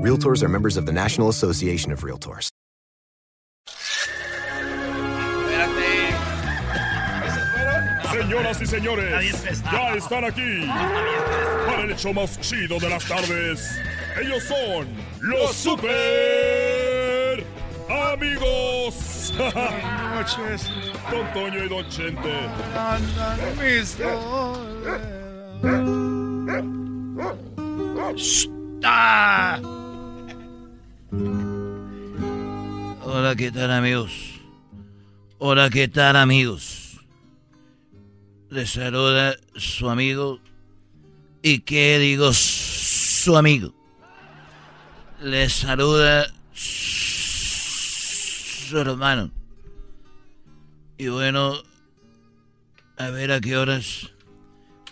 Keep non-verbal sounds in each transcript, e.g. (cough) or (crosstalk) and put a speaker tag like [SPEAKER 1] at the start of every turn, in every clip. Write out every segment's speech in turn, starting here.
[SPEAKER 1] Realtors are members of the National Association of Realtors.
[SPEAKER 2] Señoras y señores, ya están aquí para el hecho más chido de las tardes. Ellos son los super amigos.
[SPEAKER 3] Buenas noches.
[SPEAKER 2] Don Toño y Don Chente.
[SPEAKER 3] Andan mis (laughs) ¡Ah!
[SPEAKER 4] Hola, ¿qué tal amigos? Hola, ¿qué tal amigos? Les saluda su amigo. ¿Y qué digo su amigo? Les saluda su hermano. Y bueno, a ver a qué horas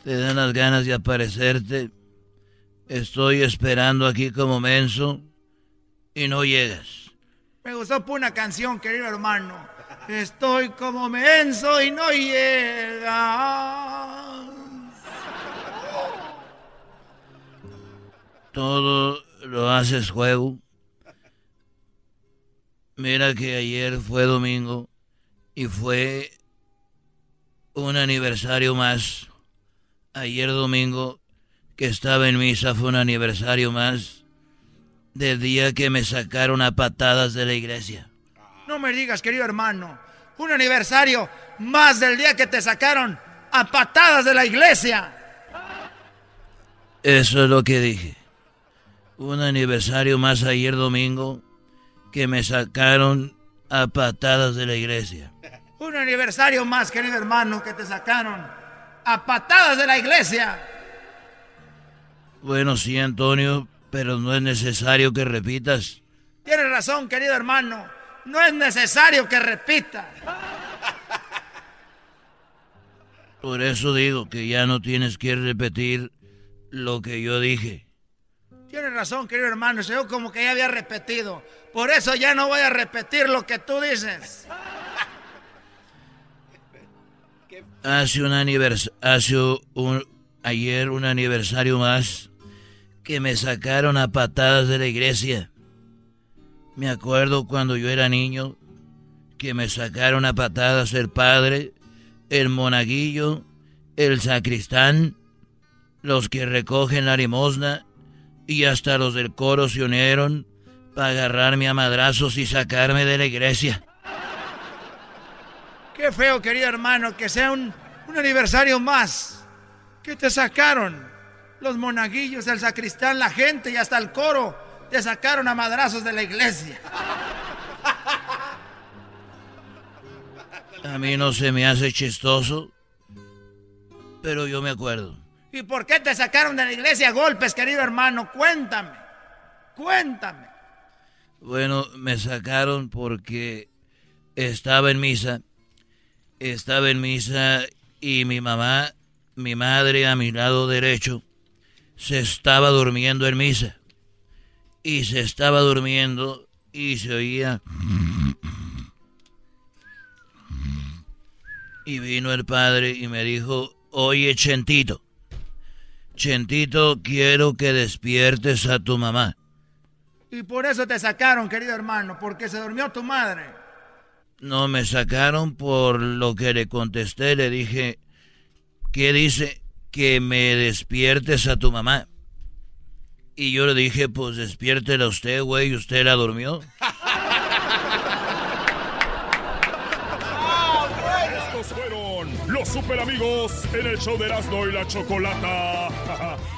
[SPEAKER 4] te dan las ganas de aparecerte. Estoy esperando aquí como menso y no llegas.
[SPEAKER 3] Me gustó por una canción, querido hermano. Estoy como menso y no llega.
[SPEAKER 4] Todo lo haces juego. Mira que ayer fue domingo y fue un aniversario más. Ayer domingo que estaba en misa fue un aniversario más del día que me sacaron a patadas de la iglesia.
[SPEAKER 3] No me digas, querido hermano. Un aniversario más del día que te sacaron a patadas de la iglesia.
[SPEAKER 4] Eso es lo que dije. Un aniversario más ayer domingo que me sacaron a patadas de la iglesia.
[SPEAKER 3] Un aniversario más, querido hermano, que te sacaron a patadas de la iglesia.
[SPEAKER 4] Bueno, sí, Antonio, pero no es necesario que repitas.
[SPEAKER 3] Tienes razón, querido hermano. No es necesario que repita.
[SPEAKER 4] Por eso digo que ya no tienes que repetir lo que yo dije.
[SPEAKER 3] Tienes razón, querido hermano. Yo como que ya había repetido. Por eso ya no voy a repetir lo que tú dices.
[SPEAKER 4] Hace un aniversario, hace un, ayer un aniversario más que me sacaron a patadas de la iglesia. Me acuerdo cuando yo era niño que me sacaron a patadas el padre, el monaguillo, el sacristán, los que recogen la limosna y hasta los del coro se unieron para agarrarme a madrazos y sacarme de la iglesia.
[SPEAKER 3] Qué feo, querido hermano, que sea un, un aniversario más. Que te sacaron los monaguillos, el sacristán, la gente y hasta el coro. Te sacaron a madrazos de la iglesia.
[SPEAKER 4] A mí no se me hace chistoso, pero yo me acuerdo.
[SPEAKER 3] ¿Y por qué te sacaron de la iglesia a golpes, querido hermano? Cuéntame. Cuéntame.
[SPEAKER 4] Bueno, me sacaron porque estaba en misa. Estaba en misa y mi mamá, mi madre a mi lado derecho, se estaba durmiendo en misa. Y se estaba durmiendo y se oía... Y vino el padre y me dijo, oye Chentito, Chentito, quiero que despiertes a tu mamá.
[SPEAKER 3] Y por eso te sacaron, querido hermano, porque se durmió tu madre.
[SPEAKER 4] No, me sacaron por lo que le contesté. Le dije, ¿qué dice? Que me despiertes a tu mamá. Y yo le dije, pues despiértela usted, güey, ¿usted la durmió? (laughs)
[SPEAKER 2] Estos fueron los super amigos en el show de Erasmo y la Chocolata. (laughs)